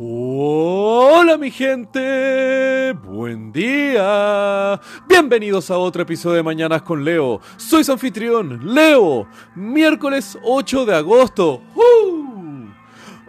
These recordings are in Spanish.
Hola mi gente, buen día. Bienvenidos a otro episodio de Mañanas con Leo. Soy su anfitrión, Leo. Miércoles 8 de agosto.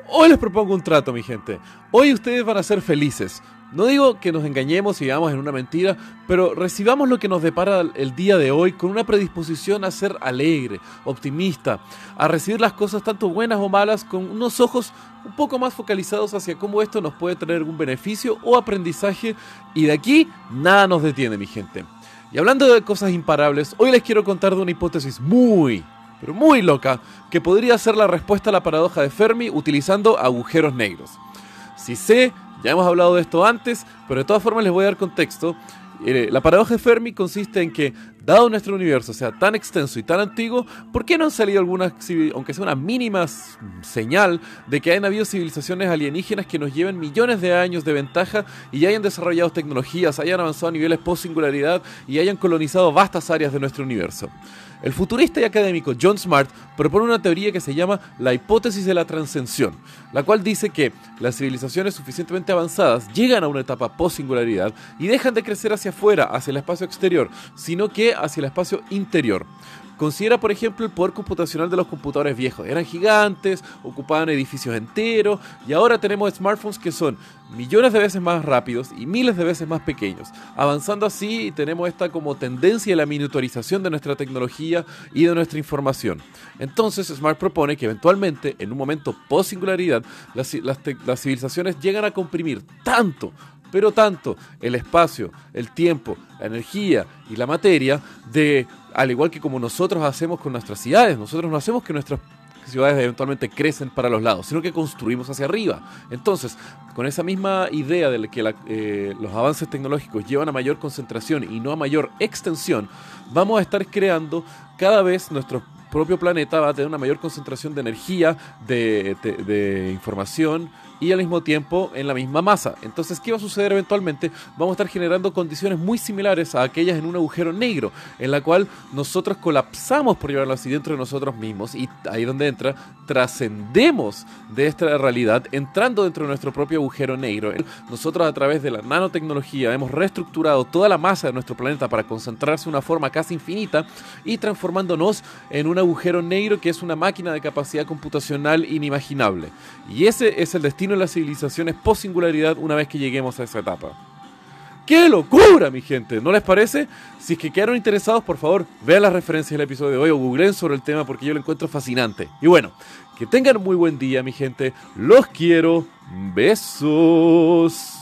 Hoy les propongo un trato, mi gente. Hoy ustedes van a ser felices. No digo que nos engañemos y vivamos en una mentira, pero recibamos lo que nos depara el día de hoy con una predisposición a ser alegre, optimista, a recibir las cosas tanto buenas o malas con unos ojos un poco más focalizados hacia cómo esto nos puede traer algún beneficio o aprendizaje y de aquí nada nos detiene, mi gente. Y hablando de cosas imparables, hoy les quiero contar de una hipótesis muy, pero muy loca, que podría ser la respuesta a la paradoja de Fermi utilizando agujeros negros. Si sé ya hemos hablado de esto antes, pero de todas formas les voy a dar contexto. Eh, la paradoja de Fermi consiste en que, dado nuestro universo sea tan extenso y tan antiguo, ¿por qué no han salido algunas, aunque sea una mínima señal, de que hayan habido civilizaciones alienígenas que nos lleven millones de años de ventaja y hayan desarrollado tecnologías, hayan avanzado a niveles post-singularidad y hayan colonizado vastas áreas de nuestro universo? El futurista y académico John Smart propone una teoría que se llama la hipótesis de la transcensión, la cual dice que las civilizaciones suficientemente avanzadas llegan a una etapa post-singularidad y dejan de crecer hacia afuera, hacia el espacio exterior, sino que hacia el espacio interior. Considera, por ejemplo, el poder computacional de los computadores viejos. Eran gigantes, ocupaban edificios enteros y ahora tenemos smartphones que son millones de veces más rápidos y miles de veces más pequeños. Avanzando así tenemos esta como tendencia a la miniaturización de nuestra tecnología y de nuestra información. Entonces Smart propone que eventualmente, en un momento post-singularidad, las, las civilizaciones llegan a comprimir tanto pero tanto el espacio, el tiempo, la energía y la materia de al igual que como nosotros hacemos con nuestras ciudades, nosotros no hacemos que nuestras ciudades eventualmente crecen para los lados, sino que construimos hacia arriba. Entonces, con esa misma idea de que eh, los avances tecnológicos llevan a mayor concentración y no a mayor extensión, vamos a estar creando cada vez nuestro propio planeta va a tener una mayor concentración de energía, de información, y al mismo tiempo en la misma masa. Entonces, ¿qué va a suceder eventualmente? Vamos a estar generando condiciones muy similares a aquellas en un agujero negro, en la cual nosotros colapsamos, por llevarlo así, dentro de nosotros mismos y ahí donde entra, trascendemos de esta realidad entrando dentro de nuestro propio agujero negro. Nosotros a través de la nanotecnología hemos reestructurado toda la masa de nuestro planeta para concentrarse de una forma casi infinita y transformándonos en un agujero negro que es una máquina de capacidad computacional inimaginable. Y ese es el destino de las civilizaciones post-singularidad una vez que lleguemos a esa etapa. ¡Qué locura, mi gente! ¿No les parece? Si es que quedaron interesados, por favor, vean las referencias del episodio de hoy o googleen sobre el tema porque yo lo encuentro fascinante. Y bueno, que tengan muy buen día, mi gente. Los quiero. Besos.